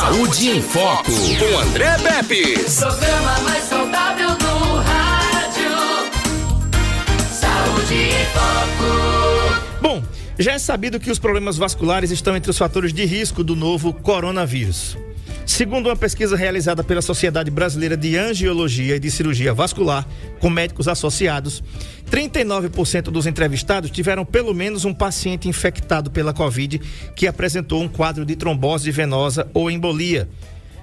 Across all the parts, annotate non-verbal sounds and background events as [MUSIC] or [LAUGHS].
Saúde em Foco, com André Pepe. Programa mais saudável do rádio. Saúde em Foco. Bom, já é sabido que os problemas vasculares estão entre os fatores de risco do novo coronavírus. Segundo uma pesquisa realizada pela Sociedade Brasileira de Angiologia e de Cirurgia Vascular, com médicos associados, 39% dos entrevistados tiveram pelo menos um paciente infectado pela Covid que apresentou um quadro de trombose venosa ou embolia.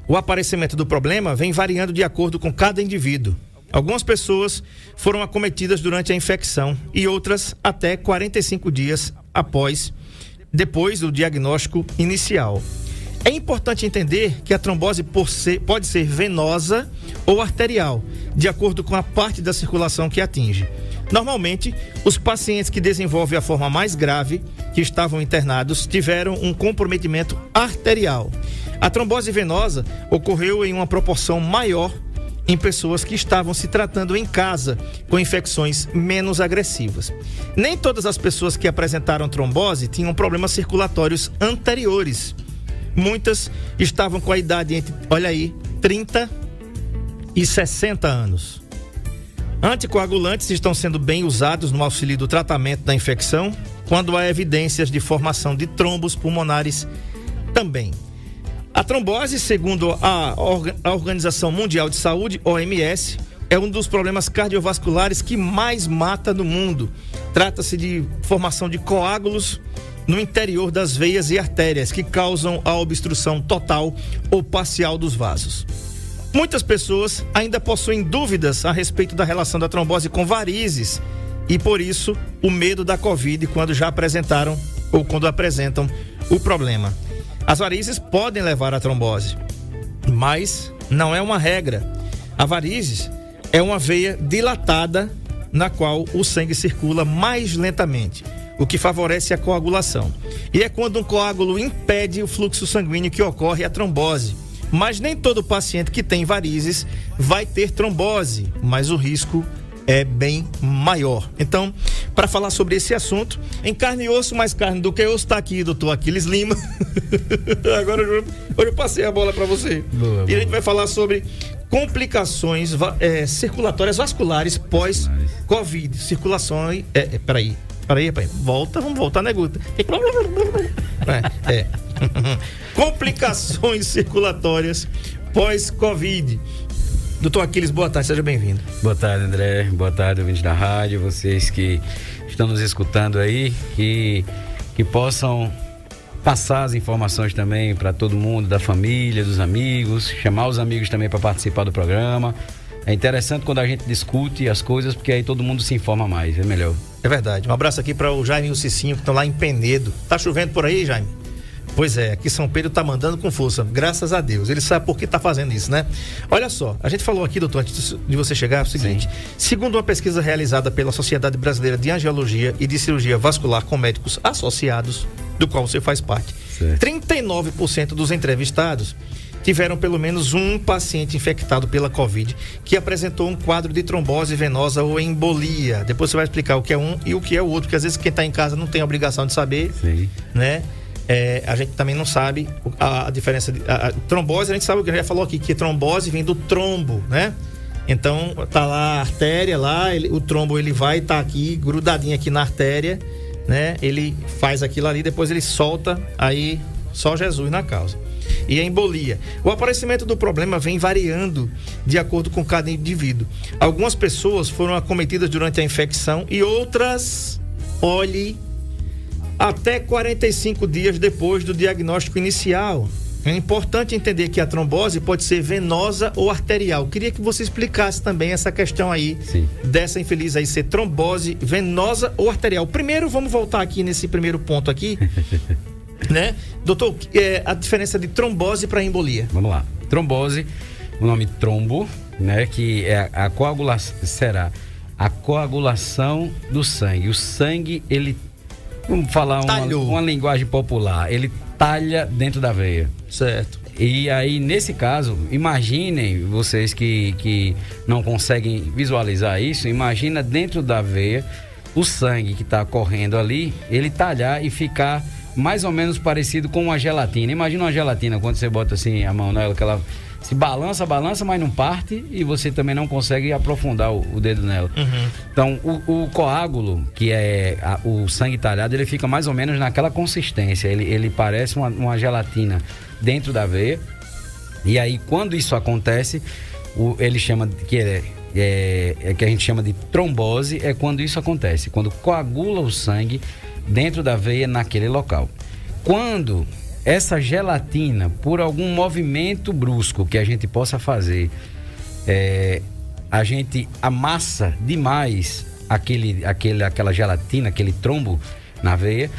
O aparecimento do problema vem variando de acordo com cada indivíduo. Algumas pessoas foram acometidas durante a infecção e outras até 45 dias após, depois do diagnóstico inicial. É importante entender que a trombose ser, pode ser venosa ou arterial, de acordo com a parte da circulação que atinge. Normalmente, os pacientes que desenvolvem a forma mais grave, que estavam internados, tiveram um comprometimento arterial. A trombose venosa ocorreu em uma proporção maior em pessoas que estavam se tratando em casa com infecções menos agressivas. Nem todas as pessoas que apresentaram trombose tinham problemas circulatórios anteriores. Muitas estavam com a idade entre, olha aí, 30 e 60 anos. Anticoagulantes estão sendo bem usados no auxílio do tratamento da infecção, quando há evidências de formação de trombos pulmonares também. A trombose, segundo a, Organização Mundial de Saúde, OMS, é um dos problemas cardiovasculares que mais mata no mundo. Trata-se de formação de coágulos no interior das veias e artérias que causam a obstrução total ou parcial dos vasos. Muitas pessoas ainda possuem dúvidas a respeito da relação da trombose com varizes e por isso o medo da Covid quando já apresentaram ou quando apresentam o problema. As varizes podem levar à trombose, mas não é uma regra. A varizes é uma veia dilatada na qual o sangue circula mais lentamente o que favorece a coagulação. E é quando um coágulo impede o fluxo sanguíneo que ocorre a trombose. Mas nem todo paciente que tem varizes vai ter trombose, mas o risco é bem maior. Então, para falar sobre esse assunto, em carne e osso, mais carne do que osso, está aqui, doutor Aquiles Lima. [LAUGHS] Agora hoje eu passei a bola para você. Boa, e a gente vai falar sobre complicações é, circulatórias vasculares pós-Covid. Circulação. É, é, peraí. Peraí, peraí. Volta, vamos voltar, né, Guta? É. é. [LAUGHS] Complicações circulatórias pós-Covid. Doutor Aquiles, boa tarde, seja bem-vindo. Boa tarde, André. Boa tarde, ouvintes da rádio, vocês que estão nos escutando aí, que, que possam passar as informações também para todo mundo, da família, dos amigos, chamar os amigos também para participar do programa. É interessante quando a gente discute as coisas, porque aí todo mundo se informa mais, é melhor. É verdade. Um abraço aqui para o Jaime e o Cicinho, que estão lá em Penedo. Tá chovendo por aí, Jaime? Pois é, aqui São Pedro tá mandando com força, graças a Deus. Ele sabe por que tá fazendo isso, né? Olha só, a gente falou aqui, doutor, antes de você chegar, é o seguinte: Sim. segundo uma pesquisa realizada pela Sociedade Brasileira de Angiologia e de Cirurgia Vascular com médicos associados, do qual você faz parte, certo. 39% dos entrevistados tiveram pelo menos um paciente infectado pela Covid que apresentou um quadro de trombose venosa ou embolia. Depois você vai explicar o que é um e o que é o outro, porque às vezes quem está em casa não tem a obrigação de saber, Sim. né? É, a gente também não sabe a, a diferença de a, a, trombose, a gente sabe o que já falou aqui, que trombose vem do trombo, né? Então tá lá a artéria lá, ele, o trombo ele vai estar tá aqui grudadinho aqui na artéria, né? Ele faz aquilo ali, depois ele solta, aí só Jesus na causa e a embolia. O aparecimento do problema vem variando de acordo com cada indivíduo. Algumas pessoas foram acometidas durante a infecção e outras, olhe, até 45 dias depois do diagnóstico inicial. É importante entender que a trombose pode ser venosa ou arterial. Queria que você explicasse também essa questão aí Sim. dessa infeliz aí ser trombose venosa ou arterial. Primeiro, vamos voltar aqui nesse primeiro ponto aqui. [LAUGHS] né? Doutor, é a diferença de trombose para embolia? Vamos lá. Trombose, o nome trombo, né? Que é a coagulação, será a coagulação do sangue. O sangue, ele, vamos falar uma, uma linguagem popular, ele talha dentro da veia. Certo. E aí, nesse caso, imaginem vocês que, que não conseguem visualizar isso, imagina dentro da veia o sangue que está correndo ali, ele talhar e ficar mais ou menos parecido com uma gelatina. Imagina uma gelatina quando você bota assim a mão nela, que ela se balança, balança, mas não parte e você também não consegue aprofundar o, o dedo nela. Uhum. Então, o, o coágulo, que é a- o sangue talhado, ele fica mais ou menos naquela consistência. Ele, ele parece uma, uma gelatina dentro da veia. E aí, quando isso acontece, o, ele chama que é, é, é que a gente chama de trombose, é quando isso acontece, quando coagula o sangue dentro da veia naquele local. Quando essa gelatina, por algum movimento brusco que a gente possa fazer, é, a gente amassa demais aquele, aquele, aquela gelatina, aquele trombo na veia,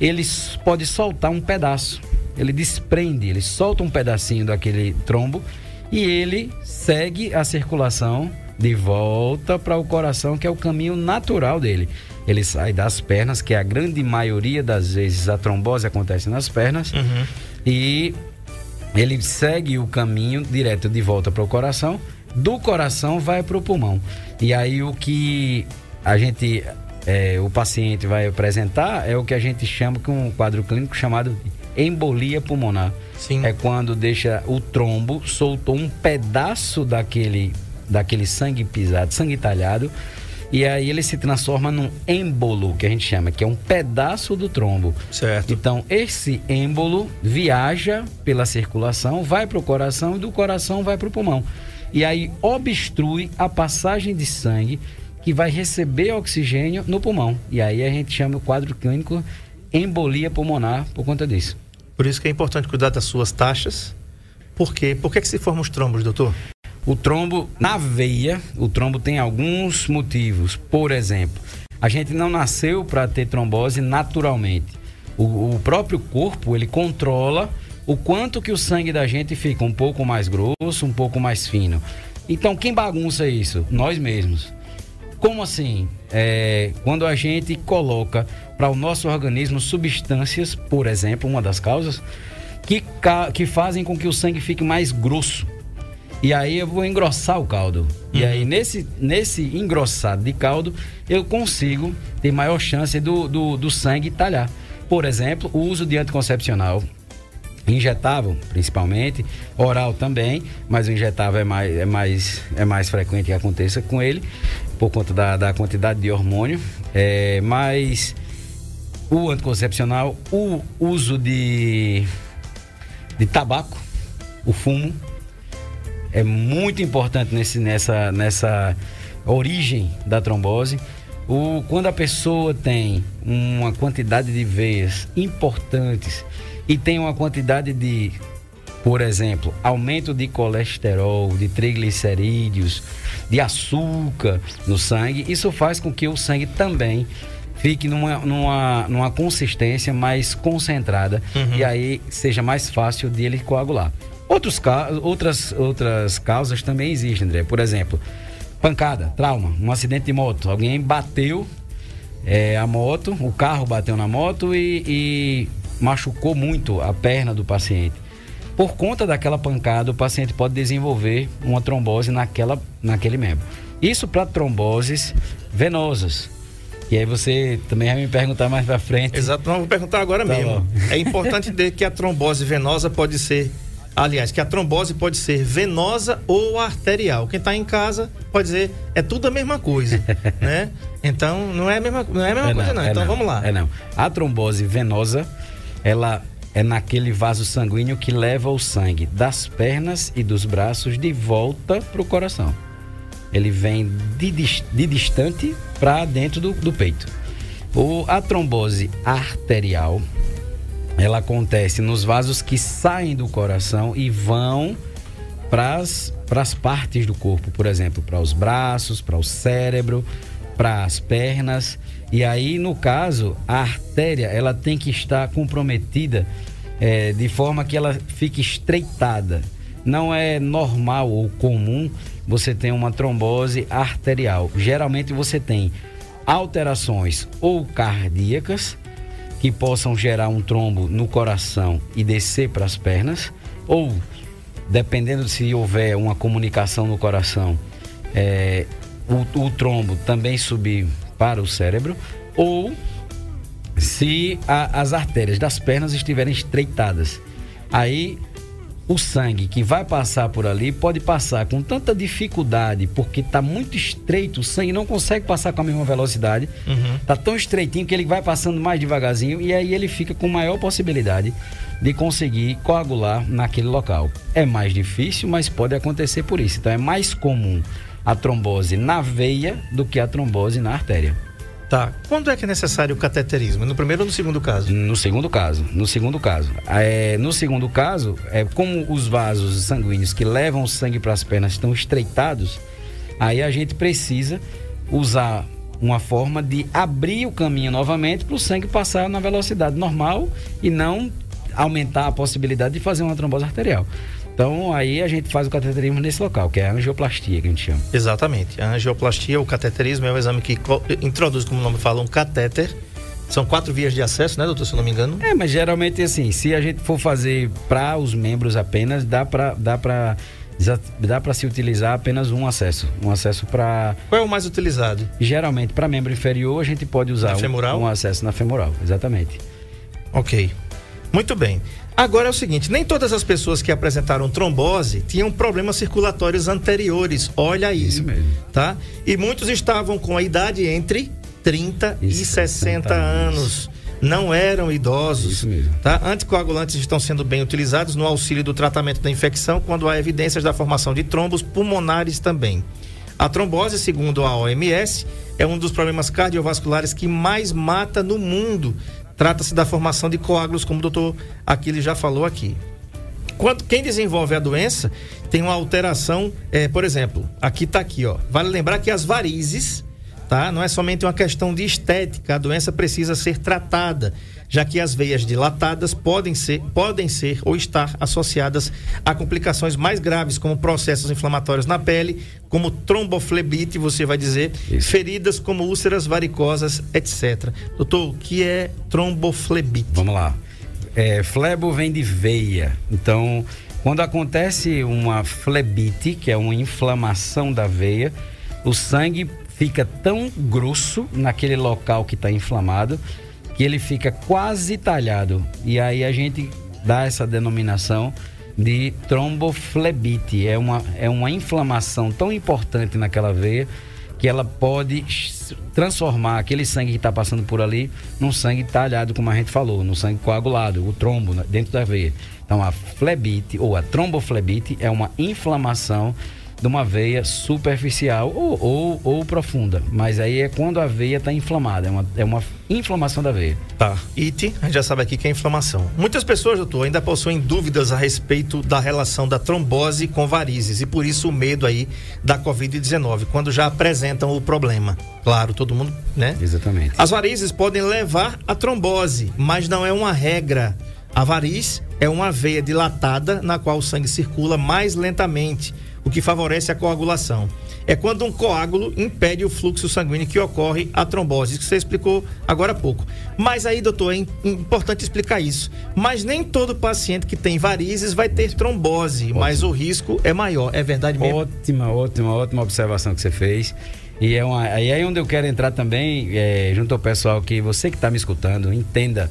ele pode soltar um pedaço. Ele desprende, ele solta um pedacinho daquele trombo e ele segue a circulação de volta para o coração, que é o caminho natural dele. Ele sai das pernas, que a grande maioria das vezes a trombose acontece nas pernas, e ele segue o caminho direto de volta para o coração, do coração vai para o pulmão. E aí o que a gente, é, o paciente vai apresentar é o que a gente chama que um quadro clínico chamado de embolia pulmonar. Sim. É quando deixa o trombo, soltou um pedaço daquele, daquele sangue pisado, sangue talhado, e aí ele se transforma num êmbolo, que a gente chama, que é um pedaço do trombo. Certo. Então, esse êmbolo viaja pela circulação, vai para o coração e do coração vai para o pulmão. E aí obstrui a passagem de sangue que vai receber oxigênio no pulmão. E aí a gente chama o quadro clínico embolia pulmonar por conta disso. Por isso que é importante cuidar das suas taxas. Por quê? Por que, que se formam os trombos, doutor? O trombo na veia, o trombo tem alguns motivos. Por exemplo, a gente não nasceu para ter trombose naturalmente. O, o próprio corpo ele controla o quanto que o sangue da gente fica um pouco mais grosso, um pouco mais fino. Então quem bagunça isso? Nós mesmos. Como assim? É, quando a gente coloca para o nosso organismo substâncias, por exemplo, uma das causas, que, que fazem com que o sangue fique mais grosso. E aí eu vou engrossar o caldo. E aí nesse, nesse engrossado de caldo, eu consigo ter maior chance do, do, do sangue talhar. Por exemplo, o uso de anticoncepcional injetável, principalmente, oral também, mas o injetável é mais, é mais, é mais frequente que aconteça com ele, por conta da, da quantidade de hormônio. É, mas o anticoncepcional, o uso de, de tabaco, o fumo, é muito importante nesse, nessa, nessa origem da trombose. O, quando a pessoa tem uma quantidade de veias importantes e tem uma quantidade de, por exemplo, aumento de colesterol, de triglicerídeos, de açúcar no sangue, isso faz com que o sangue também fique numa, numa, numa consistência mais concentrada e aí seja mais fácil de ele coagular. Outros, outras, outras causas também existem, André. Por exemplo, pancada, trauma, um acidente de moto. Alguém bateu é, a moto, o carro bateu na moto e, e machucou muito a perna do paciente. Por conta daquela pancada, o paciente pode desenvolver uma trombose naquela, naquele membro. Isso para tromboses venosas. E aí você também vai me perguntar mais para frente. Exato, não, vou perguntar agora Tá mesmo. bom. É importante entender que a trombose venosa pode ser, aliás, que a trombose pode ser venosa ou arterial. Quem está em casa pode dizer, é tudo a mesma coisa, [LAUGHS] né? Então, não é a mesma, não é a mesma É coisa não. é Então, vamos lá. É não. A trombose venosa, ela é naquele vaso sanguíneo que leva o sangue das pernas e dos braços de volta para o coração. Ele vem de, de distante para dentro do, do peito. O, a trombose arterial, ela acontece nos vasos que saem do coração e vão para as partes do corpo, por exemplo, para os braços, para o cérebro, para as pernas. E aí, no caso, a artéria ela tem que estar comprometida eh, de forma que ela fique estreitada. Não é normal ou comum você ter uma trombose arterial. Geralmente você tem alterações ou cardíacas que possam gerar um trombo no coração e descer para as pernas, ou dependendo se houver uma comunicação no coração, é, o, o trombo também subir para o cérebro, ou se a- as artérias das pernas estiverem estreitadas. Aí o sangue que vai passar por ali pode passar com tanta dificuldade, porque está muito estreito, o sangue não consegue passar com a mesma velocidade. Tá tão estreitinho que ele vai passando mais devagarzinho e aí ele fica com maior possibilidade de conseguir coagular naquele local. É mais difícil, mas pode acontecer por isso. Então é mais comum a trombose na veia do que a trombose na artéria. Tá. Quando é que é necessário o cateterismo? No primeiro ou no segundo caso? No segundo caso, no segundo caso. É, no segundo caso, é como os vasos sanguíneos que levam o sangue para as pernas estão estreitados, aí a gente precisa usar uma forma de abrir o caminho novamente para o sangue passar na velocidade normal e não aumentar a possibilidade de fazer uma trombose arterial. Então aí a gente faz o cateterismo nesse local, que é a angioplastia que a gente chama. Exatamente. A angioplastia, o cateterismo, é um exame que introduz, como o nome fala, um catéter. São quatro vias de acesso, né, doutor, se eu não me engano? É, mas geralmente assim, se a gente for fazer para os membros apenas, dá para dá para dá para se utilizar apenas um acesso, um acesso para Qual é o mais utilizado? geralmente para membro inferior a gente pode usar Na um- femoral? Um, acesso na femoral, exatamente. Ok. Muito bem. Agora é o seguinte, nem todas as pessoas que apresentaram trombose tinham problemas circulatórios anteriores. Olha. Isso mesmo. Tá? E muitos estavam com a idade entre 30 e, E 60 60 anos. Não eram idosos. Isso mesmo. Tá? Anticoagulantes estão sendo bem utilizados no auxílio do tratamento da infecção quando há evidências da formação de trombos pulmonares também. A trombose, segundo a OMS, é um dos problemas cardiovasculares que mais mata no mundo. Trata-se da formação de coágulos, como o doutor Aquiles já falou aqui. Quando, quem desenvolve a doença tem uma alteração, eh, por exemplo, aqui está aqui, ó. Vale lembrar que as varizes, tá? Não é somente uma questão de estética, a doença precisa ser tratada, já que as veias dilatadas podem ser, podem ser ou estar associadas a complicações mais graves, como processos inflamatórios na pele, como tromboflebite, você vai dizer, Isso. feridas como úlceras varicosas, etc. Doutor, o que é tromboflebite? Vamos lá. É, flebo vem de veia. Então, quando acontece uma flebite, que é uma inflamação da veia, o sangue fica tão grosso naquele local que está inflamado que ele fica quase talhado. E aí a gente dá essa denominação de tromboflebite. É uma, é uma inflamação tão importante naquela veia que ela pode transformar aquele sangue que está passando por ali num sangue talhado, como a gente falou, num sangue coagulado, o trombo né, dentro da veia. Então a flebite ou a tromboflebite é uma inflamação de uma veia superficial ou, ou, ou profunda. Mas aí é quando a veia está inflamada, é uma, é uma inflamação da veia. Tá. IT, a gente já sabe aqui que é inflamação. Muitas pessoas, doutor, ainda possuem dúvidas a respeito da relação da trombose com varizes e por isso o medo aí da Covid-19, quando já apresentam o problema. Claro, todo mundo, né? Exatamente. As varizes podem levar à trombose, mas não é uma regra. A variz é uma veia dilatada na qual o sangue circula mais lentamente, o que favorece a coagulação. É quando um coágulo impede o fluxo sanguíneo que ocorre a trombose, que você explicou agora há pouco. Mas aí, doutor, é im- importante explicar isso. Mas nem todo paciente que tem varizes vai ter trombose, mas o risco é maior. É verdade mesmo? Ótima, ótima, ótima observação que você fez. E é uma, aí é onde eu quero entrar também, é, junto ao pessoal que você que está me escutando, entenda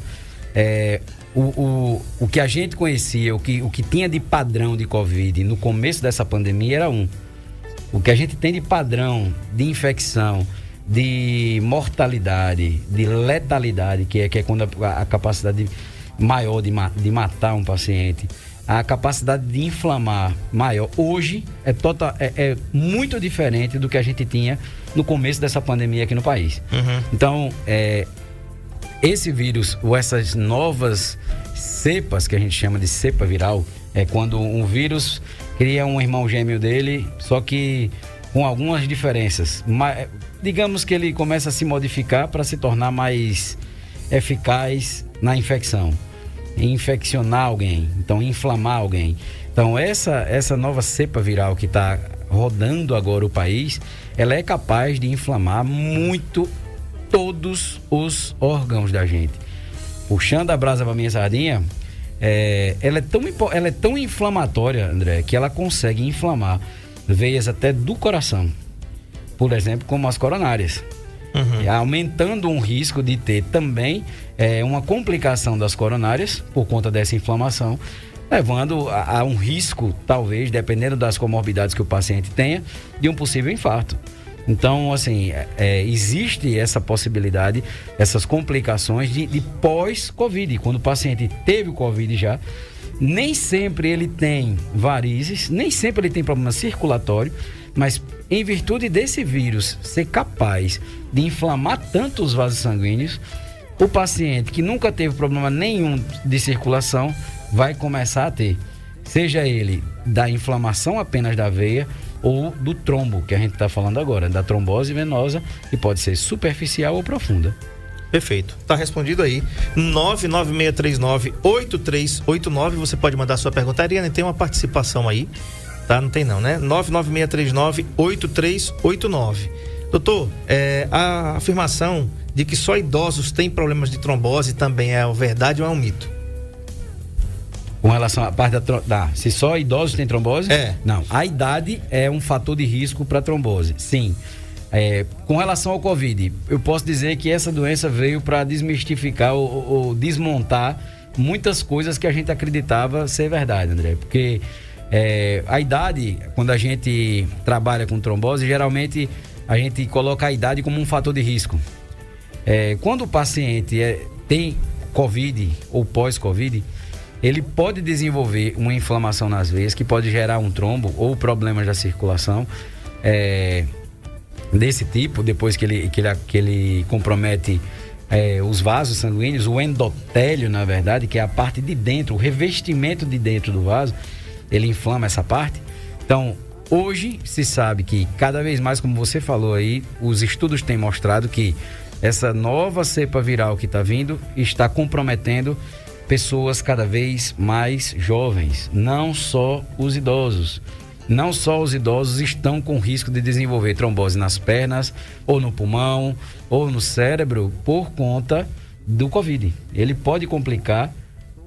é, o, o, o que a gente conhecia, o que, o que tinha de padrão de Covid no começo dessa pandemia era um. O que a gente tem de padrão de infecção, de mortalidade, de letalidade, que é, que é quando a, a capacidade maior de, ma- de matar um paciente, a capacidade de inflamar maior, hoje é, total, é, é muito diferente do que a gente tinha no começo dessa pandemia aqui no país. Então, é, esse vírus, ou essas novas cepas que a gente chama de cepa viral, é quando um vírus cria um irmão gêmeo dele, só que com algumas diferenças. Ma- digamos que ele começa a se modificar para se tornar mais eficaz na infecção, infeccionar alguém, então inflamar alguém. Então essa essa nova cepa viral que está rodando agora o país, ela é capaz de inflamar muito todos os órgãos da gente. Puxando a brasa para minha sardinha, é, ela, é tão, ela é tão inflamatória, André, que ela consegue inflamar veias até do coração. Por exemplo, como as coronárias. E aumentando um risco de ter também é, uma complicação das coronárias por conta dessa inflamação, levando a, a um risco, talvez, dependendo das comorbidades que o paciente tenha, de um possível infarto. Então, assim, é, é, existe essa possibilidade, essas complicações de, de pós-Covid. Quando o paciente teve o Covid já, nem sempre ele tem varizes, nem sempre ele tem problema circulatório, mas em virtude desse vírus ser capaz de inflamar tanto os vasos sanguíneos, o paciente que nunca teve problema nenhum de circulação vai começar a ter, seja ele da inflamação apenas da veia ou do trombo, que a gente está falando agora, da trombose venosa, que pode ser superficial ou profunda. Perfeito. Tá respondido aí. 99639-8389. Você pode mandar sua pergunta. Ariane, tem uma participação aí. Tá? Não tem não, né? 99639-8389. Doutor, é, a afirmação de que só idosos têm problemas de trombose também é verdade ou é um mito? Com relação à parte da, tro- da se só idosos têm trombose? É. Não, a idade é um fator de risco para trombose. Sim. É, com relação ao Covid, eu posso dizer que essa doença veio para desmistificar ou, ou- ou desmontar muitas coisas que a gente acreditava ser verdade, André. Porque é, a idade, quando a gente trabalha com trombose, geralmente a gente coloca a idade como um fator de risco. É, quando o paciente é- tem Covid ou pós-Covid, ele pode desenvolver uma inflamação nas veias que pode gerar um trombo ou problemas da circulação é, desse tipo, depois que ele, que ele, que ele compromete é, os vasos sanguíneos, o endotélio, na verdade, que é a parte de dentro, o revestimento de dentro do vaso, ele inflama essa parte. Então, hoje se sabe que cada vez mais, como você falou aí, os estudos têm mostrado que essa nova cepa viral que está vindo está comprometendo pessoas cada vez mais jovens, não só os idosos. Não só os idosos estão com risco de desenvolver trombose nas pernas, ou no pulmão, ou no cérebro, por conta do Covid. Ele pode complicar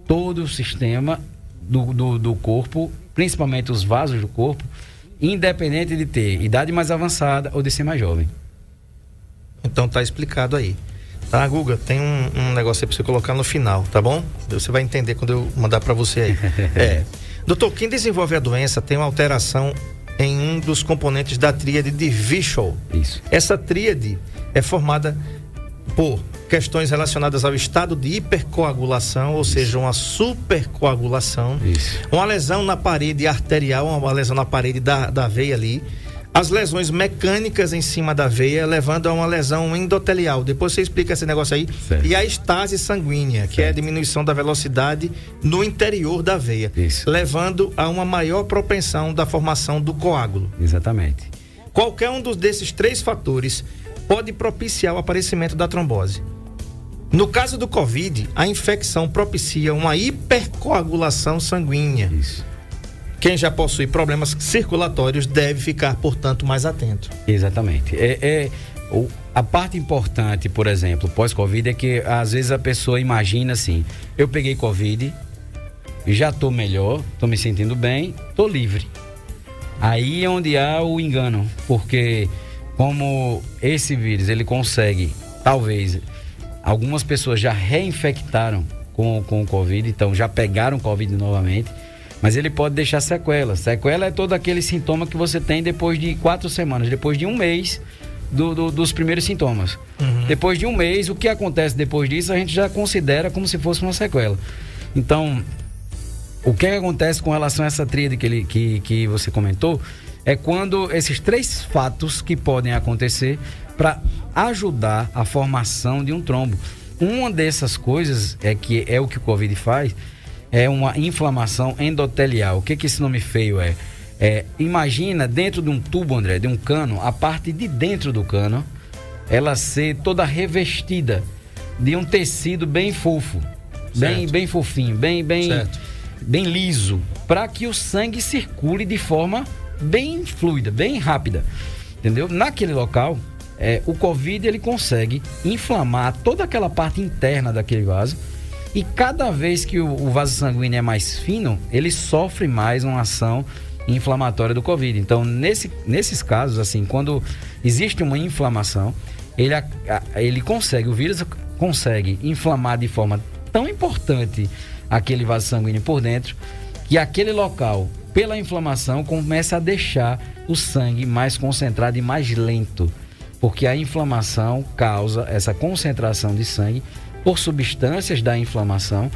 todo o sistema do, do, do corpo, principalmente os vasos do corpo, independente de ter idade mais avançada ou de ser mais jovem. Então tá explicado aí. Tá, Guga? Tem um, um negócio aí pra você colocar no final, tá bom? Você vai entender quando eu mandar pra você aí. [LAUGHS] é. Doutor, quem desenvolve a doença tem uma alteração em um dos componentes da tríade de Vichol. Isso. Essa tríade é formada por questões relacionadas ao estado de hipercoagulação, ou seja, uma supercoagulação, Isso. uma lesão na parede arterial, uma lesão na parede da, da veia ali, as lesões mecânicas em cima da veia, levando a uma lesão endotelial. Depois você explica esse negócio aí. Certo. E a estase sanguínea, que é a diminuição da velocidade no interior da veia, Isso. levando a uma maior propensão da formação do coágulo. Exatamente. Qualquer um dos desses três fatores pode propiciar o aparecimento da trombose. No caso do Covid, a infecção propicia uma hipercoagulação sanguínea. Isso. Quem já possui problemas circulatórios deve ficar, portanto, mais atento. Exatamente. É, é- o- a parte importante, por exemplo, pós-Covid, é que às vezes a pessoa imagina assim: eu peguei Covid, já tô melhor, tô me sentindo bem, tô livre. Aí é onde há o engano, porque como esse vírus ele consegue, talvez, algumas pessoas já reinfectaram com, com o Covid, então já pegaram Covid novamente, mas ele pode deixar sequelas. Sequela é todo aquele sintoma que você tem depois de quatro semanas, depois de um mês do- do- dos primeiros sintomas. Depois de um mês, o que acontece depois disso a gente já considera como se fosse uma sequela. Então, o que, é que acontece com relação a essa tríade que, ele, que, que você comentou é quando esses três fatos que podem acontecer para ajudar a formação de um trombo. Uma dessas coisas é que é o que o Covid faz, é uma inflamação endotelial. O que, que esse nome feio é? É, imagina dentro de um tubo, André, de um cano, a parte de dentro do cano, ela ser toda revestida de um tecido bem fofo, bem, bem fofinho, bem, bem, Certo. bem liso, para que o sangue circule de forma bem fluida, bem rápida, entendeu? Naquele local, é, o Covid ele consegue inflamar toda aquela parte interna daquele vaso e cada vez que o, vaso sanguíneo é mais fino, ele sofre mais uma ação inflamatória do Covid. Então, nesse, nesses casos, assim, quando existe uma inflamação, ele, ele consegue, o vírus consegue inflamar de forma tão importante aquele vaso sanguíneo por dentro que aquele local, pela inflamação, começa a deixar o sangue mais concentrado e mais lento. Porque a inflamação causa essa concentração de sangue por substâncias da inflamação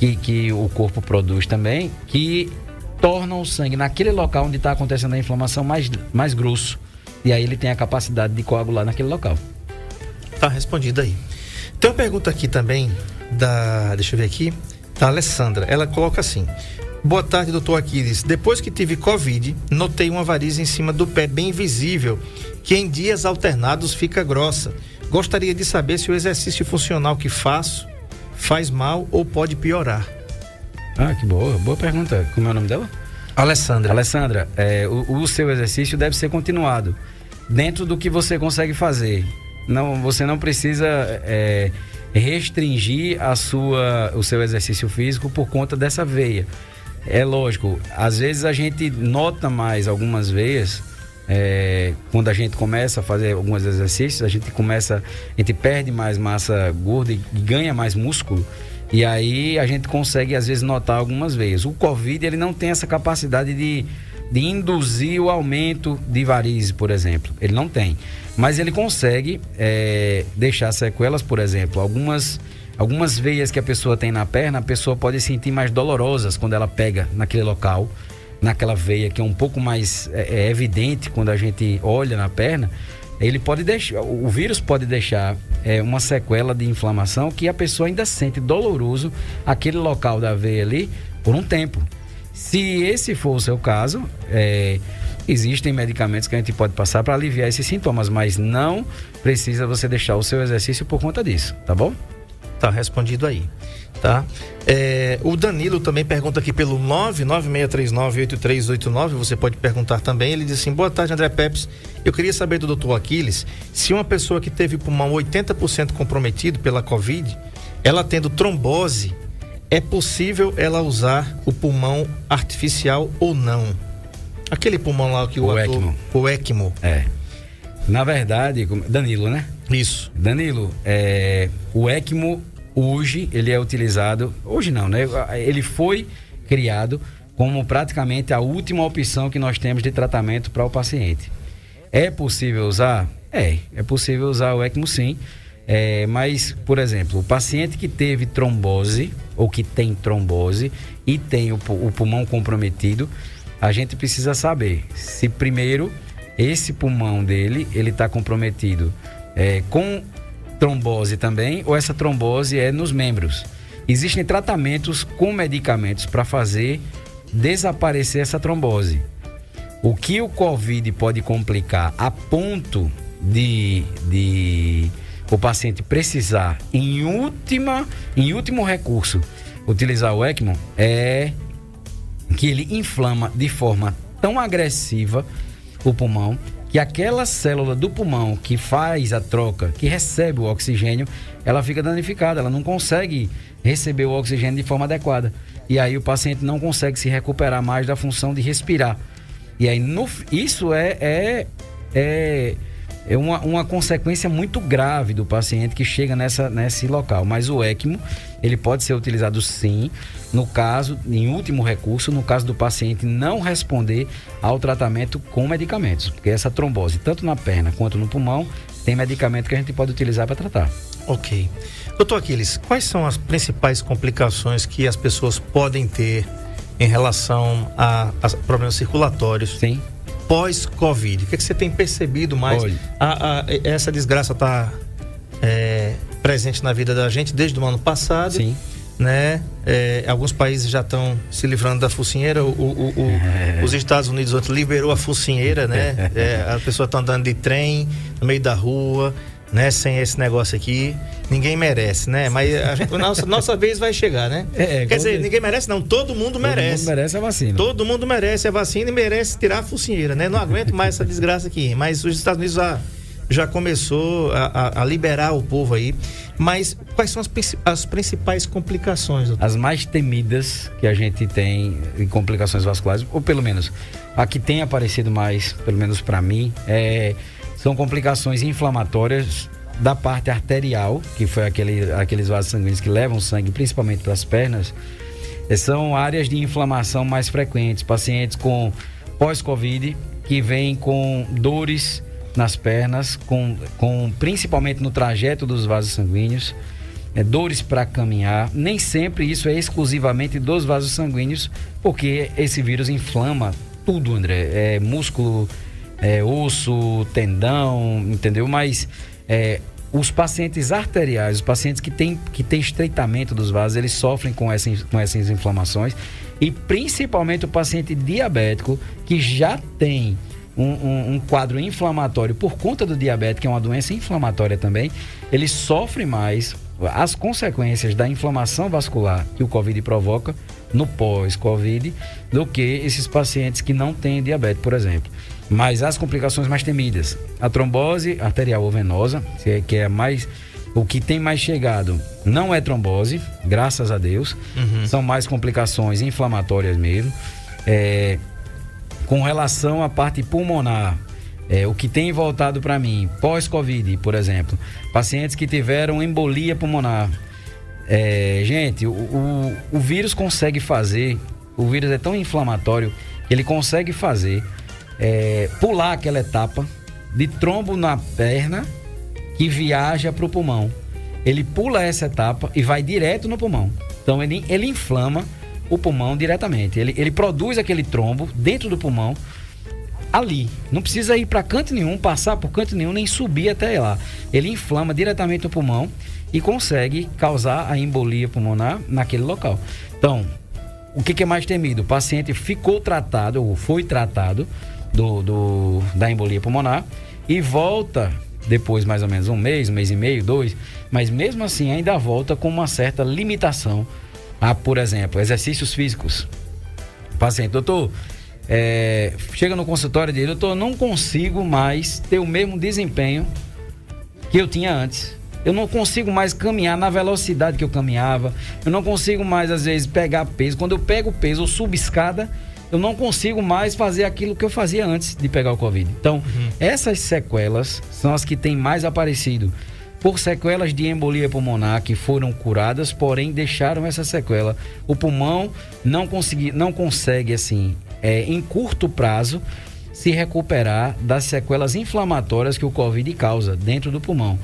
que, que o corpo produz também, que tornam o sangue naquele local onde está acontecendo a inflamação mais, mais grosso. E aí ele tem a capacidade de coagular naquele local. Tá respondido aí. Tem uma pergunta aqui também da. Deixa eu ver aqui. Da Alessandra. Ela coloca assim. Boa tarde, doutor Aquiles. Depois que tive Covid, notei uma variz em cima do pé bem visível, que em dias alternados fica grossa. Gostaria de saber se o exercício funcional que faço faz mal ou pode piorar. Ah, que boa, boa pergunta. Como é o nome dela? Alessandra. Alessandra, é, o, o seu exercício deve ser continuado dentro do que você consegue fazer. Não, você não precisa é, restringir a sua, o seu exercício físico por conta dessa veia. É lógico, às vezes a gente nota mais algumas veias é, quando a gente começa a fazer alguns exercícios, a gente começa, a gente perde mais massa gorda e ganha mais músculo. E aí a gente consegue às vezes notar algumas veias. O Covid ele não tem essa capacidade de, de induzir o aumento de varizes, por exemplo. Ele não tem. Mas ele consegue é, deixar sequelas, por exemplo, algumas algumas veias que a pessoa tem na perna, a pessoa pode sentir mais dolorosas quando ela pega naquele local, naquela veia que é um pouco mais é, é evidente quando a gente olha na perna. Ele pode deixar, o vírus pode deixar é, uma sequela de inflamação que a pessoa ainda sente doloroso aquele local da veia ali por um tempo. Se esse for o seu caso, é, existem medicamentos que a gente pode passar para aliviar esses sintomas, mas não precisa você deixar o seu exercício por conta disso, tá bom? Tá respondido aí, tá? É, o Danilo também pergunta aqui pelo 996398389, você pode perguntar também. Ele diz assim: "Boa tarde, André Pepes. Eu queria saber do Dr. Aquiles se uma pessoa que teve pulmão 80% comprometido pela COVID, ela tendo trombose, é possível ela usar o pulmão artificial ou não? Aquele pulmão lá que o, O ator- ECMO. o ECMO. É. Na verdade, Danilo, né? Isso. Danilo, é, o ECMO hoje ele é utilizado, hoje não, né? Ele foi criado como praticamente a última opção que nós temos de tratamento para o paciente. É possível usar? É, é possível usar o ECMO sim. É, mas, por exemplo, o paciente que teve trombose ou que tem trombose e tem o, o pulmão comprometido, a gente precisa saber se primeiro esse pulmão dele ele está comprometido é, com trombose também ou essa trombose é nos membros. Existem tratamentos com medicamentos para fazer desaparecer essa trombose. O que o Covid pode complicar a ponto de, de o paciente precisar, em, última, em último recurso, utilizar o ECMO é que ele inflama de forma tão agressiva o pulmão que aquela célula do pulmão que faz a troca, que recebe o oxigênio, ela fica danificada, ela não consegue receber o oxigênio de forma adequada. E aí o paciente não consegue se recuperar mais da função de respirar. E aí no, isso é, é, é, é uma, uma consequência muito grave do paciente que chega nessa, nesse local. Mas o ECMO, ele pode ser utilizado sim, no caso, em último recurso, no caso do paciente não responder ao tratamento com medicamentos. Porque essa trombose, tanto na perna quanto no pulmão, tem medicamento que a gente pode utilizar para tratar. Ok. Doutor Aquiles, quais são as principais complicações que as pessoas podem ter em relação a, a problemas circulatórios Sim. pós-Covid? O que, é que você tem percebido mais? A- a- essa desgraça está presente na vida da gente desde o ano passado. Sim. Né? É, alguns países já estão se livrando da focinheira. O, o- o- É. Os Estados Unidos ontem liberou a focinheira, né? [LAUGHS] É, as pessoas estão andando de trem no meio da rua, né? Sem esse negócio aqui. Ninguém merece, né? Mas a [LAUGHS] nossa, nossa vez vai chegar, né? É, Quer com dizer, ninguém merece, não. Todo mundo merece. Todo mundo merece a vacina. Todo mundo merece a vacina e merece tirar a focinheira, né? Não aguento mais essa desgraça aqui. Mas os Estados Unidos já, já começou a, a- a liberar o povo aí. Mas quais são as, as principais complicações, doutor? As mais temidas que a gente tem em complicações vasculares, ou pelo menos a que tem aparecido mais, pelo menos para mim, é, são complicações inflamatórias da parte arterial, que foi aquele, aqueles vasos sanguíneos que levam sangue principalmente para as pernas. Eh, São áreas de inflamação mais frequentes. Pacientes com pós-Covid que vêm com dores nas pernas, com, com principalmente no trajeto dos vasos sanguíneos, é, dores para caminhar. Nem sempre isso é exclusivamente dos vasos sanguíneos, porque esse vírus inflama tudo, André. É músculo, é osso, tendão, entendeu? Mas é, os pacientes arteriais, os pacientes que têm, que têm estreitamento dos vasos, eles sofrem com, essa, com essas inflamações. E principalmente o paciente diabético, que já tem um, um, um, quadro inflamatório por conta do diabetes, que é uma doença inflamatória também, ele sofre mais as consequências da inflamação vascular que o Covid provoca no pós-Covid do que esses pacientes que não têm diabetes, por exemplo. Mas as complicações mais temidas, a trombose arterial ou venosa, que é mais o que tem mais chegado não é trombose, graças a Deus. Uhum. São mais complicações inflamatórias mesmo. É, com relação à parte pulmonar, é, o que tem voltado para mim, pós-Covid, por exemplo, pacientes que tiveram embolia pulmonar. É, gente, o, o, o, vírus consegue fazer, o vírus é tão inflamatório que ele consegue fazer é, pular aquela etapa de trombo na perna que viaja para o pulmão. Ele pula essa etapa e vai direto no pulmão. Então ele, ele inflama o pulmão diretamente. Ele, ele produz aquele trombo dentro do pulmão ali. Não precisa ir para canto nenhum, passar por canto nenhum, nem subir até lá. Ele inflama diretamente o pulmão e consegue causar a embolia pulmonar naquele local. Então, o que, que é mais temido? O paciente ficou tratado ou foi tratado do, do, da embolia pulmonar e volta depois mais ou menos um mês, um mês e meio, dois, mas mesmo assim ainda volta com uma certa limitação a, por exemplo, exercícios físicos. Paciente, doutor, é, chega no consultório dele, doutor, não consigo mais ter o mesmo desempenho que eu tinha antes. Eu não consigo mais caminhar na velocidade que eu caminhava. Eu não consigo mais, às vezes, pegar peso. Quando eu pego peso ou subo escada, eu não consigo mais fazer aquilo que eu fazia antes de pegar o Covid. Então, uhum. essas sequelas são as que têm mais aparecido. Por sequelas de embolia pulmonar que foram curadas, porém deixaram essa sequela. O pulmão não, consegui, não consegue, assim, é, em curto prazo, se recuperar das sequelas inflamatórias que o Covid causa dentro do pulmão.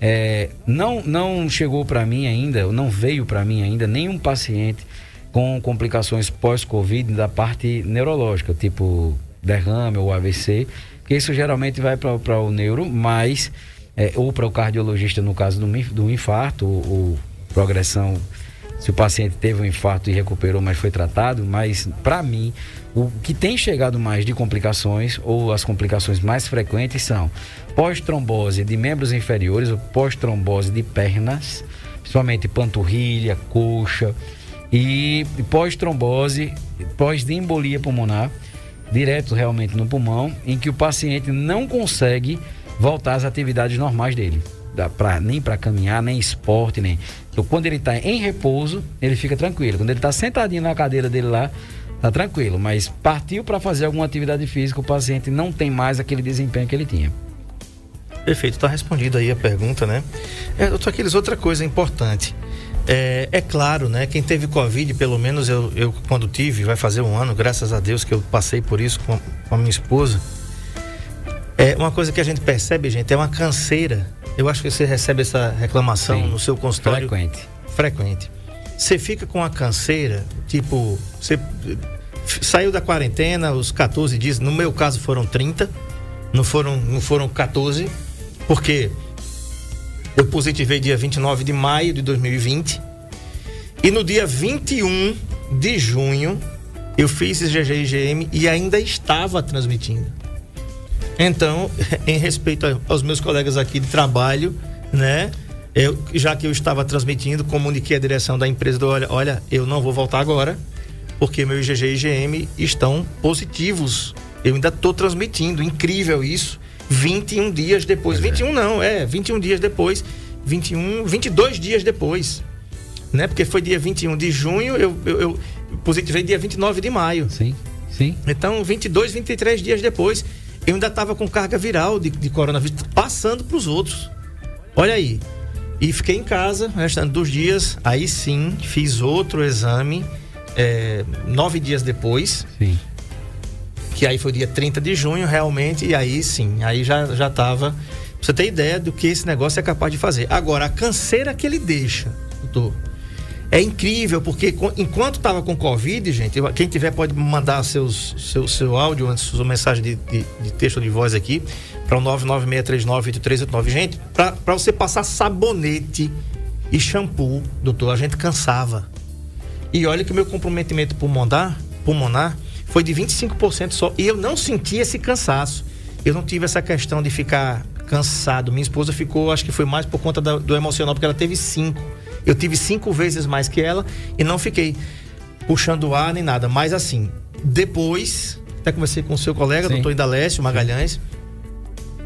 É, não, não chegou para mim ainda, não veio para mim ainda nenhum paciente com complicações pós-Covid da parte neurológica, tipo derrame ou AVC, que isso geralmente vai para o neuro, mas é, ou para o cardiologista no caso do, do infarto ou, ou, progressão, se o paciente teve um infarto e recuperou, mas foi tratado, mas para mim o que tem chegado mais de complicações ou as complicações mais frequentes são pós-trombose de membros inferiores pós-trombose de pernas, principalmente panturrilha, coxa, e pós-trombose, pós-embolia pulmonar, direto realmente no pulmão, em que o paciente não consegue voltar às atividades normais dele. Pra, nem para caminhar, nem esporte, nem. Então, quando ele está em repouso, ele fica tranquilo. Quando ele está sentadinho na cadeira dele lá, tá tranquilo. Mas partiu para fazer alguma atividade física, o paciente não tem mais aquele desempenho que ele tinha. Perfeito, está respondido aí a pergunta, né? É, doutor Aquiles, outra coisa importante. É, é, claro, né? Quem teve Covid, pelo menos eu, eu, quando tive, vai fazer um ano, graças a Deus que eu passei por isso com, com a minha esposa. É uma coisa que a gente percebe, gente, é uma canseira. Eu acho que você recebe essa reclamação Sim, no seu consultório. Frequente. Frequente. Você fica com a canseira, tipo, você saiu da quarentena os 14 dias, no meu caso foram 30, não foram, não foram 14, porque eu positivei dia 29 de maio de 2020. E no dia 21 de junho, eu fiz IgG e IgM e ainda estava transmitindo. Então, [LAUGHS] em respeito aos meus colegas aqui de trabalho, né? Eu, já que eu estava transmitindo, comuniquei a direção da empresa do olha, olha, eu não vou voltar agora, porque meu IgG e IgM estão positivos. Eu ainda estou transmitindo, incrível isso. 21 dias depois. Pois 21 é. não, é, 21 dias depois. 21, 22 dias depois. Né? Porque foi dia 21 de junho, eu, eu, eu positivei dia 29 de maio. Sim, sim. Então, 22, 23 dias depois, eu ainda estava com carga viral de, de coronavírus passando para os outros. Olha aí. E fiquei em casa restante dos dias. Aí sim, fiz outro exame é, nove dias depois. Sim. Que aí foi dia 30 de junho, realmente. E aí sim, aí já, já tava. Pra você ter ideia do que esse negócio é capaz de fazer. Agora, a canseira que ele deixa, doutor. É incrível, porque enquanto estava com Covid, gente, quem tiver pode mandar seus, seu, seu áudio, antes sua mensagem de, de, de texto ou de voz aqui, para o 996398389. Gente, para você passar sabonete e shampoo, doutor, a gente cansava. E olha que o meu comprometimento pulmonar, pulmonar foi de 25% só. E eu não senti esse cansaço. Eu não tive essa questão de ficar cansado. Minha esposa ficou, acho que foi mais por conta da- do emocional, porque ela teve cinco. Eu tive cinco vezes mais que ela e não fiquei puxando ar nem nada. Mas assim, depois, até conversei com o seu colega, Sim. doutor Indalécio Magalhães,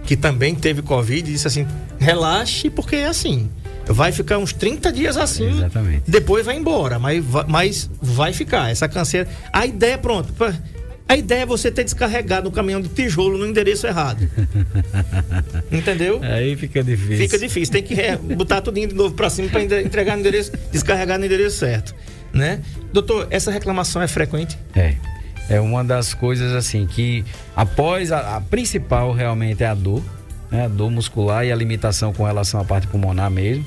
que também teve Covid, e disse assim: relaxe, porque é assim. Vai ficar uns 30 dias assim. Exatamente. Depois vai embora, mas vai, mas vai ficar. Essa canseira. A ideia, pronto. A ideia é você ter descarregado um caminhão de tijolo no endereço errado. [LAUGHS] Entendeu? Aí fica difícil. Fica difícil. Tem que botar tudinho de novo pra cima pra ainda entregar no endereço, descarregar no endereço certo. Né? Doutor, essa reclamação é frequente? É. É uma das coisas assim que após a, a principal realmente é a dor, né? Dor muscular e a limitação com relação à parte pulmonar mesmo.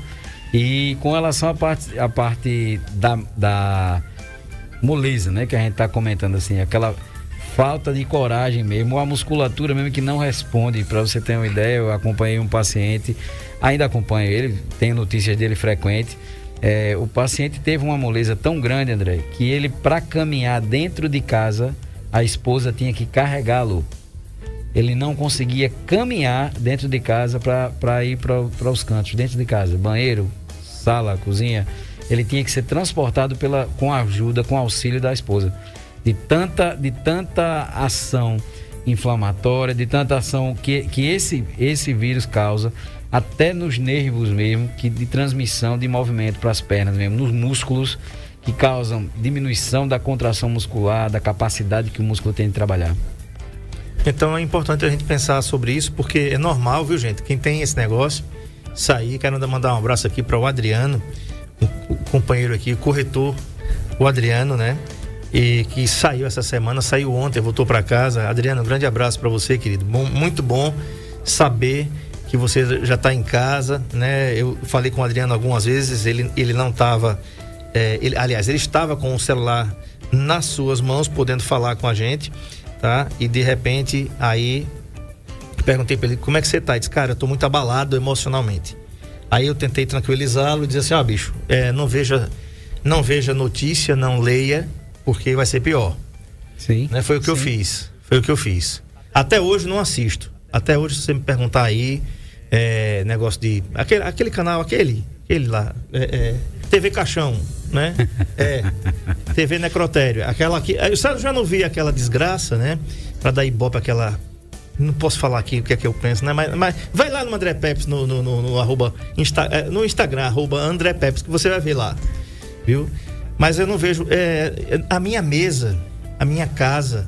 E com relação à parte, à parte da, da moleza, né? Que a gente tá comentando assim, aquela falta de coragem mesmo, a musculatura mesmo que não responde. Para você ter uma ideia, eu acompanhei um paciente, ainda acompanho ele, tenho notícias dele frequente. É, o paciente teve uma moleza tão grande, André, que ele, para caminhar dentro de casa, a esposa tinha que carregá-lo. Ele não conseguia caminhar dentro de casa para ir para os cantos, dentro de casa, banheiro, sala, cozinha. Ele tinha que ser transportado pela, com a ajuda, com auxílio da esposa. De tanta, de tanta ação inflamatória, de tanta ação que, que esse, esse vírus causa, até nos nervos mesmo, que de transmissão de movimento para as pernas mesmo, nos músculos, que causam diminuição da contração muscular, da capacidade que o músculo tem de trabalhar. Então é importante a gente pensar sobre isso, porque é normal, viu, gente? Quem tem esse negócio, sair, quero mandar um abraço aqui para o Adriano, o, companheiro aqui, o corretor, o Adriano, né? E que saiu essa semana, saiu ontem, voltou para casa. Adriano, um grande abraço para você, querido. Bom, muito bom saber que você já está em casa, né? Eu falei com o Adriano algumas vezes, ele, ele não estava. ele, aliás, ele estava com o celular nas suas mãos, podendo falar com a gente, tá? E de repente, aí perguntei para ele como é que você tá. Ele disse, cara, eu tô muito abalado emocionalmente. Aí eu tentei tranquilizá-lo e dizer assim, ó, bicho, é, não veja, não veja notícia, não leia, porque vai ser pior. Sim. Né? Foi o que eu fiz. Foi o que eu fiz. Até hoje não assisto. Até hoje, se você me perguntar aí, é, negócio de. Aquele, aquele canal, aquele, aquele lá. é, é, TV Caixão, né? [LAUGHS] É. TV Necrotério. Aquela aqui. Eu já não vi aquela desgraça, né? Pra dar ibope aquela. Não posso falar aqui o que é que eu penso, né? Mas, mas vai lá no André Peps, no, no, no, no arroba Insta, é, no Instagram, arroba André Peps, que você vai ver lá. Viu? Mas eu não vejo. é, a minha mesa, a minha casa,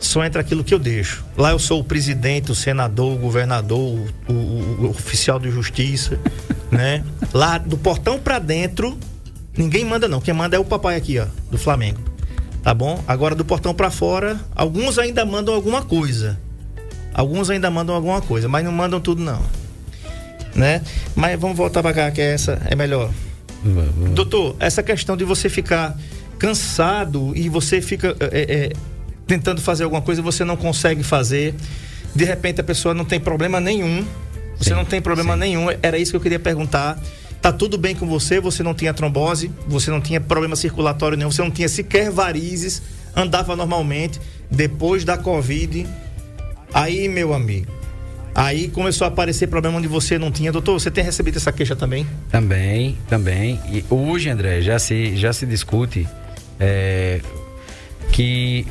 só entra aquilo que eu deixo. Lá eu sou o presidente, o senador, o governador, o, o- o oficial de justiça, [LAUGHS] né? Lá do portão pra dentro, ninguém manda não. Quem manda é o papai aqui, ó, do Flamengo. Tá bom? Agora do portão pra fora, alguns ainda mandam alguma coisa. Alguns ainda mandam alguma coisa, mas não mandam tudo não. Né? Mas vamos voltar pra cá que essa é melhor. Vamos. Doutor, essa questão de você ficar cansado e você fica é, é, tentando fazer alguma coisa e você não consegue fazer, de repente a pessoa não tem problema nenhum, você Sim, não tem problema sim. nenhum, era isso que eu queria perguntar. Tá tudo bem com você, você não tinha trombose, você não tinha problema circulatório nenhum, você não tinha sequer varizes, andava normalmente, depois da Covid, aí, meu amigo, aí começou a aparecer problema onde você não tinha. Doutor, você tem recebido essa queixa também? Também, também. E hoje, André, já se, já se discute é, que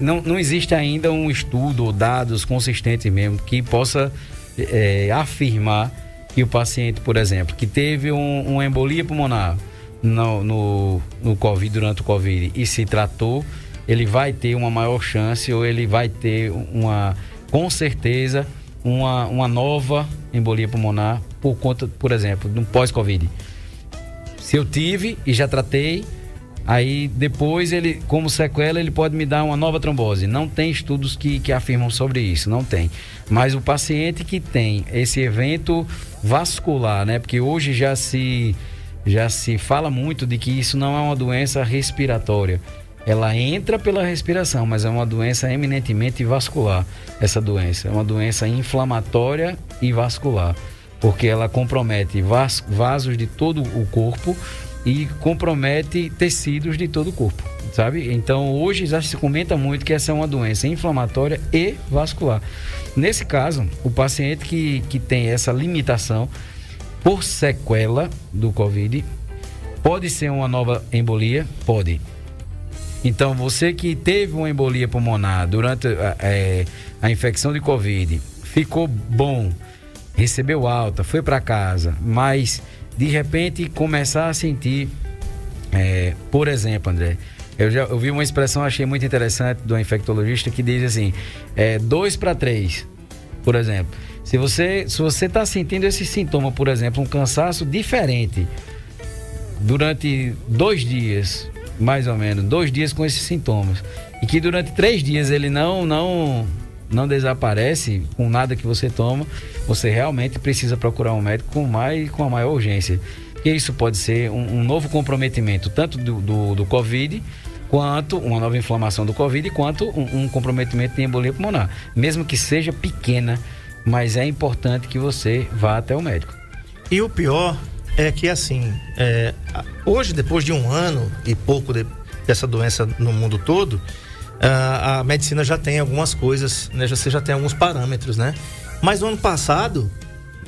não, não existe ainda um estudo ou dados consistentes mesmo que possa é, afirmar que o paciente, por exemplo, que teve um, uma embolia pulmonar no, no, no Covid, durante o Covid e se tratou, ele vai ter uma maior chance ou ele vai ter uma, com certeza, uma, uma nova embolia pulmonar por conta, por exemplo, de um pós-Covid. Se eu tive e já tratei, aí depois ele, como sequela, ele pode me dar uma nova trombose. Não tem estudos que, que afirmam sobre isso, não tem. Mas o paciente que tem esse evento vascular, né? Porque hoje já se já se fala muito de que isso não é uma doença respiratória. Ela entra pela respiração, mas é uma doença eminentemente vascular. Essa doença é uma doença inflamatória e vascular, porque ela compromete vas vasos de todo o corpo e compromete tecidos de todo o corpo, sabe? Então hoje já se comenta muito que essa é uma doença inflamatória e vascular. Nesse caso, o paciente que, que tem essa limitação por sequela do Covid, pode ser uma nova embolia? Pode. Então, você que teve uma embolia pulmonar durante é, a infecção de Covid, ficou bom, recebeu alta, foi para casa, mas de repente começar a sentir, é, por exemplo, André, eu já ouvi uma expressão, achei muito interessante do infectologista que diz assim: é, dois para três, por exemplo. Se você se você está sentindo esse sintoma, por exemplo, um cansaço diferente durante dois dias, mais ou menos, dois dias com esses sintomas, e que durante três dias ele não não não desaparece com nada que você toma, você realmente precisa procurar um médico com mais com a maior urgência. Porque isso pode ser um, um novo comprometimento tanto do, do, do Covid quanto uma nova inflamação do Covid, quanto um, um comprometimento de embolia pulmonar, mesmo que seja pequena mas é importante que você vá até o médico. E o pior é que assim, é, hoje depois de um ano e pouco de, dessa doença no mundo todo, a, a medicina já tem algumas coisas, né? Já, você já tem alguns parâmetros, né? Mas no ano passado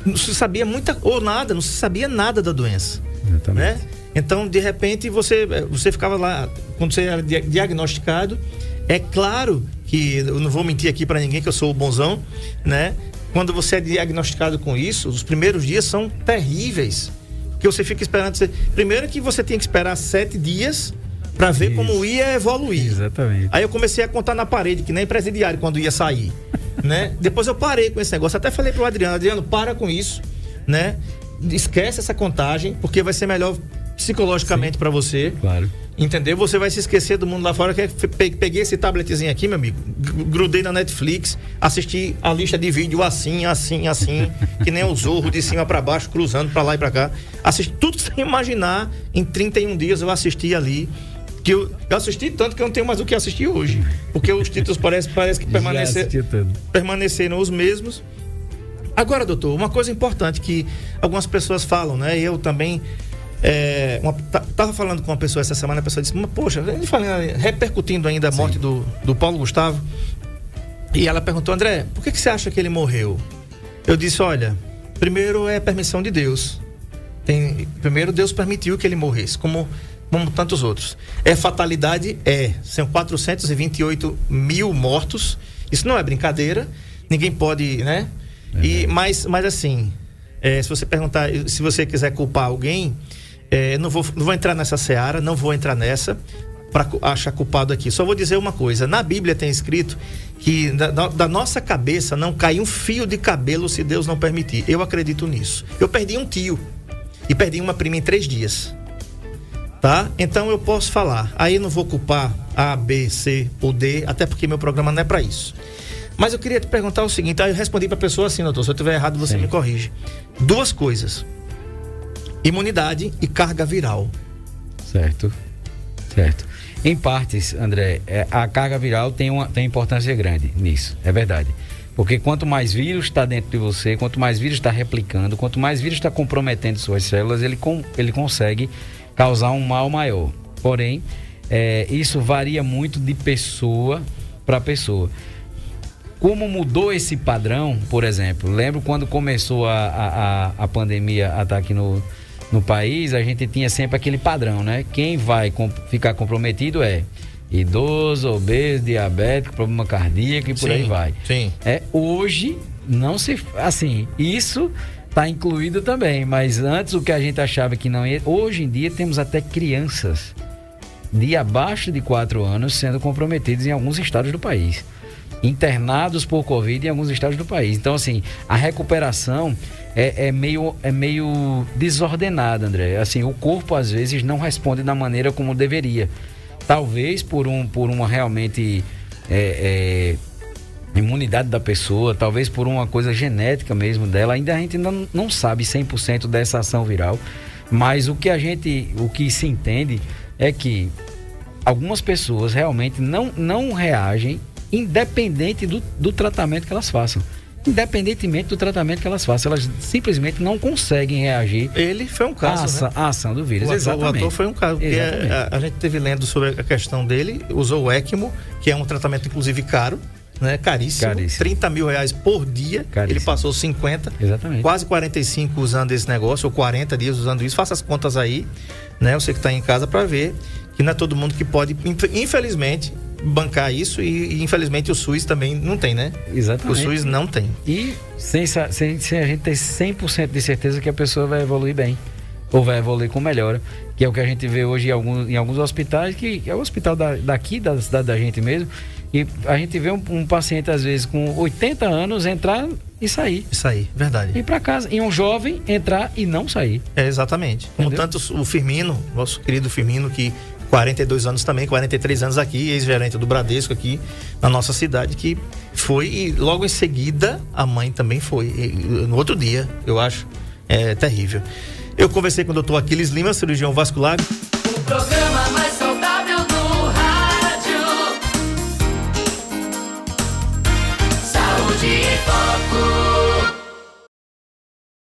não se sabia muita ou nada, não se sabia nada da doença, né? Então de repente você você ficava lá quando você era diagnosticado, é claro que eu não vou mentir aqui para ninguém que eu sou o bonzão, né? quando você é diagnosticado com isso, os primeiros dias são terríveis. Porque você fica esperando. Você... Primeiro que você tem que esperar sete dias para ver isso. como ia evoluir. Exatamente. Aí eu comecei a contar na parede, que nem presidiário quando ia sair. [LAUGHS] né? Depois eu parei com esse negócio. Até falei pro Adriano, Adriano, para com isso, né? Esquece essa contagem, porque vai ser melhor psicologicamente para você. Claro. Entendeu? Você vai se esquecer do mundo lá fora. Que peguei esse tabletzinho aqui, meu amigo, grudei na Netflix, assisti a lista de vídeo assim, assim, assim, [LAUGHS] que nem o zorro de cima para baixo, cruzando para lá e para cá. Assisti tudo [LAUGHS] sem imaginar. Em 31 dias eu assisti ali. Que eu, eu assisti tanto que eu não tenho mais o que assistir hoje. Porque os títulos parecem parece que permanecer, permaneceram os mesmos. Agora, doutor, uma coisa importante que algumas pessoas falam, né? Eu também é, uma, tava falando com uma pessoa essa semana, a pessoa disse, mas poxa, falando, repercutindo ainda a Sim. morte do, do Paulo Gustavo. E ela perguntou, André, por que, que você acha que ele morreu? Eu disse, olha, primeiro é permissão de Deus. Tem, primeiro Deus permitiu que ele morresse, como, como tantos outros. É fatalidade? É. São 428 mil mortos. Isso não é brincadeira. Ninguém pode, né? É. E, mas, mas assim, é, se você perguntar, se você quiser culpar alguém, é, não, vou, não vou entrar nessa seara, não vou entrar nessa para achar culpado aqui. Só vou dizer uma coisa: na Bíblia tem escrito que da, da, nossa cabeça não cai um fio de cabelo se Deus não permitir. Eu acredito nisso. Eu perdi um tio e perdi uma prima em três dias. Tá? Então eu posso falar. Aí não vou culpar A, B, C ou D, até porque meu programa não é para isso. Mas eu queria te perguntar o seguinte: aí eu respondi para a pessoa assim, doutor. Se eu estiver errado, você Sim. me corrige. Duas coisas imunidade e carga viral. Certo, certo. Em partes, André, é, a carga viral tem uma tem importância grande nisso, é verdade. Porque quanto mais vírus está dentro de você, quanto mais vírus está replicando, quanto mais vírus está comprometendo suas células, ele, com, ele consegue causar um mal maior. Porém, é, isso varia muito de pessoa para pessoa. Como mudou esse padrão, por exemplo, lembro quando começou a, a, a pandemia a estar aqui no, no país, a gente tinha sempre aquele padrão, né? Quem vai ficar comprometido é idoso, obeso, diabético, problema cardíaco e por sim, aí vai. Sim. É, hoje não se assim, isso está incluído também, mas antes o que a gente achava que não ia, hoje em dia temos até crianças de abaixo de 4 anos sendo comprometidos em alguns estados do país. Internados por Covid em alguns estados do país. Então, assim, a recuperação é, é, meio, é meio desordenada, André. Assim, o corpo às vezes não responde da maneira como deveria. Talvez por, um, por uma realmente. É, é, imunidade da pessoa, talvez por uma coisa genética mesmo dela, ainda a gente não, não sabe 100% dessa ação viral, mas o que a gente, o que se entende é que algumas pessoas realmente não, não reagem independente do, do tratamento que elas façam independentemente do tratamento que elas façam, elas simplesmente não conseguem reagir. Ele foi um caso, à ação, né? ação do vírus. O ator, Exatamente. o ator foi um caso, porque a, a, gente teve lendo sobre a questão dele, usou o ECMO, que é um tratamento inclusive caro, né? Caríssimo, Caríssimo. 30 mil reais por dia. Caríssimo. Ele passou 50, Exatamente. quase 45 usando esse negócio, ou 40 dias usando isso. Faça as contas aí, né? Você que está em casa para ver que não é todo mundo que pode, infelizmente, bancar isso e, e, infelizmente o SUS também não tem, né? Exatamente. O SUS não tem. E sem, sem, sem a gente ter 100% de certeza que a pessoa vai evoluir bem ou vai evoluir com melhora, que é o que a gente vê hoje em alguns, em alguns hospitais, que é o hospital da, daqui, da cidade da gente mesmo, e a gente vê um, um, paciente, às vezes, com 80 anos entrar e sair. E sair, verdade. Ir para casa. E um jovem entrar e não sair. É, exatamente. Como tanto o Firmino, nosso querido Firmino, que 42 anos também, 43 anos aqui, ex-gerente do Bradesco aqui na nossa cidade, que foi e logo em seguida a mãe também foi. E, no outro dia, eu acho, é terrível. Eu conversei com o doutor Aquiles Lima, cirurgião vascular. O programa mais